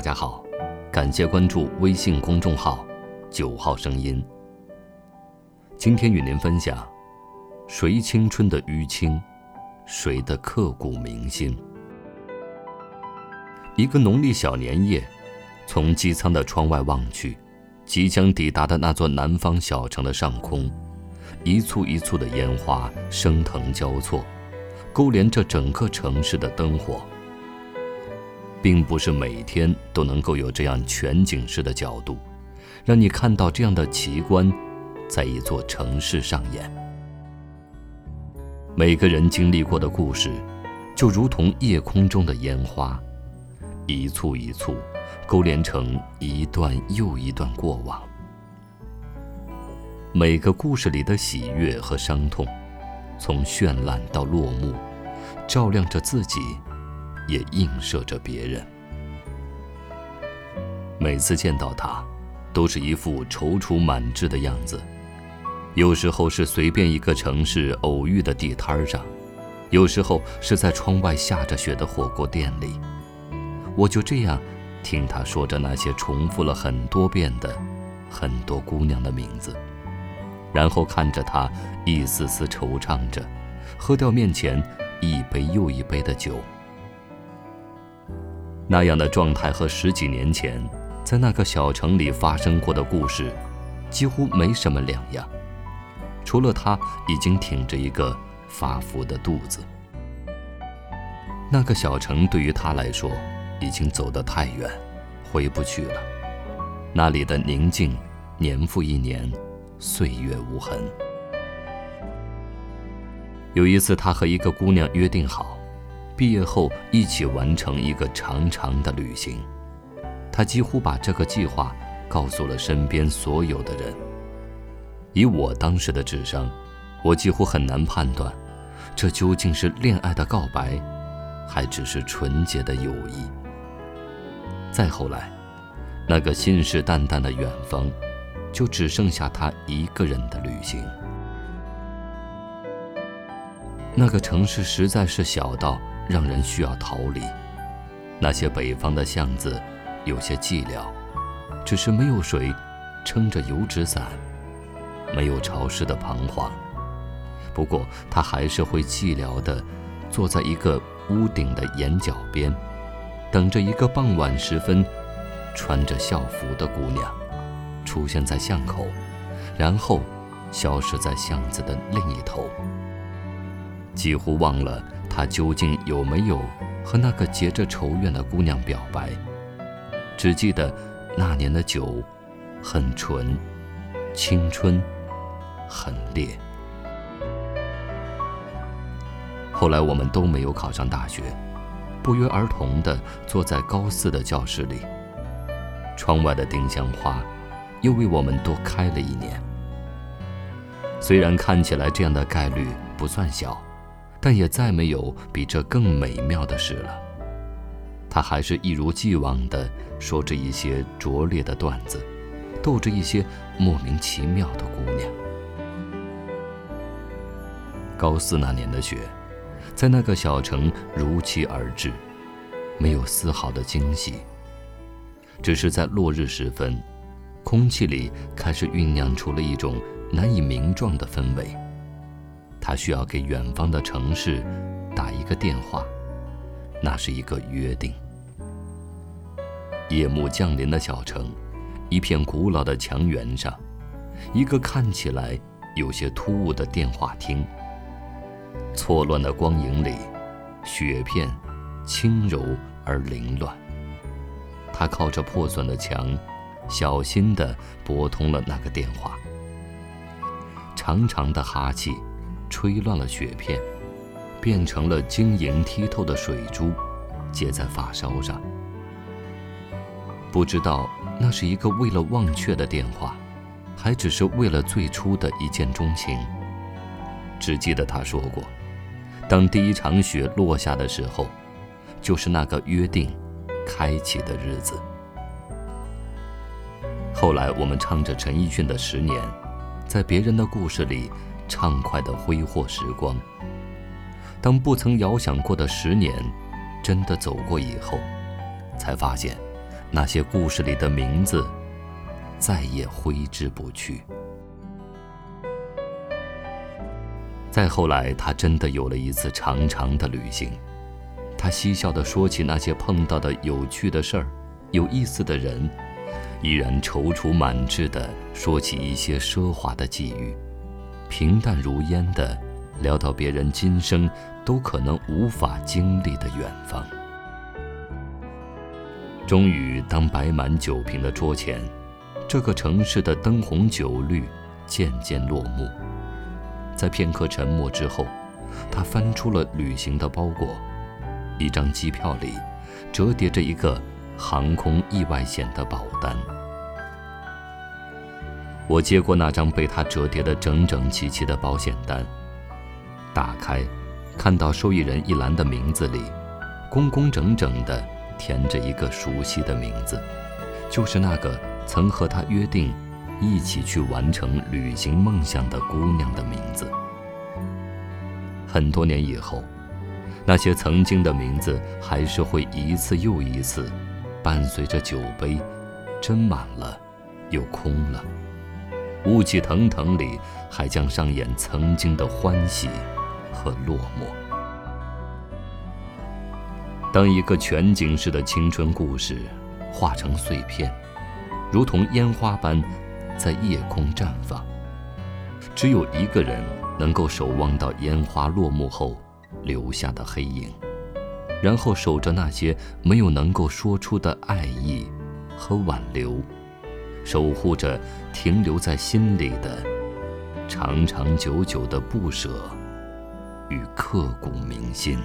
大家好，感谢关注微信公众号“九号声音”。今天与您分享：谁青春的淤青，谁的刻骨铭心。一个农历小年夜，从机舱的窗外望去，即将抵达的那座南方小城的上空，一簇一簇的烟花升腾交错，勾连着整个城市的灯火。并不是每天都能够有这样全景式的角度，让你看到这样的奇观，在一座城市上演。每个人经历过的故事，就如同夜空中的烟花，一簇一簇，勾连成一段又一段过往。每个故事里的喜悦和伤痛，从绚烂到落幕，照亮着自己。也映射着别人。每次见到他，都是一副踌躇满志的样子。有时候是随便一个城市偶遇的地摊上，有时候是在窗外下着雪的火锅店里。我就这样听他说着那些重复了很多遍的很多姑娘的名字，然后看着他一丝丝惆怅着，喝掉面前一杯又一杯的酒。那样的状态和十几年前在那个小城里发生过的故事，几乎没什么两样，除了他已经挺着一个发福的肚子。那个小城对于他来说，已经走得太远，回不去了。那里的宁静，年复一年，岁月无痕。有一次，他和一个姑娘约定好。毕业后一起完成一个长长的旅行，他几乎把这个计划告诉了身边所有的人。以我当时的智商，我几乎很难判断，这究竟是恋爱的告白，还只是纯洁的友谊。再后来，那个信誓旦旦的远方，就只剩下他一个人的旅行。那个城市实在是小到。让人需要逃离。那些北方的巷子，有些寂寥，只是没有谁撑着油纸伞，没有潮湿的彷徨。不过，他还是会寂寥地坐在一个屋顶的檐角边，等着一个傍晚时分穿着校服的姑娘出现在巷口，然后消失在巷子的另一头。几乎忘了。他究竟有没有和那个结着仇怨的姑娘表白？只记得那年的酒很纯，青春很烈。后来我们都没有考上大学，不约而同地坐在高四的教室里。窗外的丁香花又为我们多开了一年。虽然看起来这样的概率不算小。但也再没有比这更美妙的事了。他还是一如既往地说着一些拙劣的段子，逗着一些莫名其妙的姑娘。高四那年的雪，在那个小城如期而至，没有丝毫的惊喜。只是在落日时分，空气里开始酝酿出了一种难以名状的氛围。他需要给远方的城市打一个电话，那是一个约定。夜幕降临的小城，一片古老的墙垣上，一个看起来有些突兀的电话亭。错乱的光影里，雪片轻柔而凌乱。他靠着破损的墙，小心地拨通了那个电话。长长的哈气。吹乱了雪片，变成了晶莹剔透的水珠，结在发梢上。不知道那是一个为了忘却的电话，还只是为了最初的一见钟情。只记得他说过，当第一场雪落下的时候，就是那个约定开启的日子。后来我们唱着陈奕迅的《十年》，在别人的故事里。畅快的挥霍时光。当不曾遥想过的十年真的走过以后，才发现，那些故事里的名字再也挥之不去。再后来，他真的有了一次长长的旅行。他嬉笑地说起那些碰到的有趣的事儿、有意思的人，依然踌躇满志地说起一些奢华的际遇，平淡如烟的聊到别人今生都可能无法经历的远方。终于，当摆满酒瓶的桌前，这个城市的灯红酒绿渐渐落幕。在片刻沉默之后，他翻出了旅行的包裹，一张机票里折叠着一个航空意外险的保单。我接过那张被他折叠得整整齐齐的保险单，打开，看到受益人一栏的名字里，工工整整地填着一个熟悉的名字，就是那个曾和他约定。一起去完成旅行梦想的姑娘的名字。很多年以后，那些曾经的名字还是会一次又一次，伴随着酒杯斟满了，又空了。雾气腾腾里，还将上演曾经的欢喜和落寞。当一个全景式的青春故事化成碎片，如同烟花般。在夜空绽放，只有一个人能够守望到烟花落幕后留下的黑影，然后守着那些没有能够说出的爱意和挽留，守护着停留在心里的长长久久的不舍与刻骨铭心。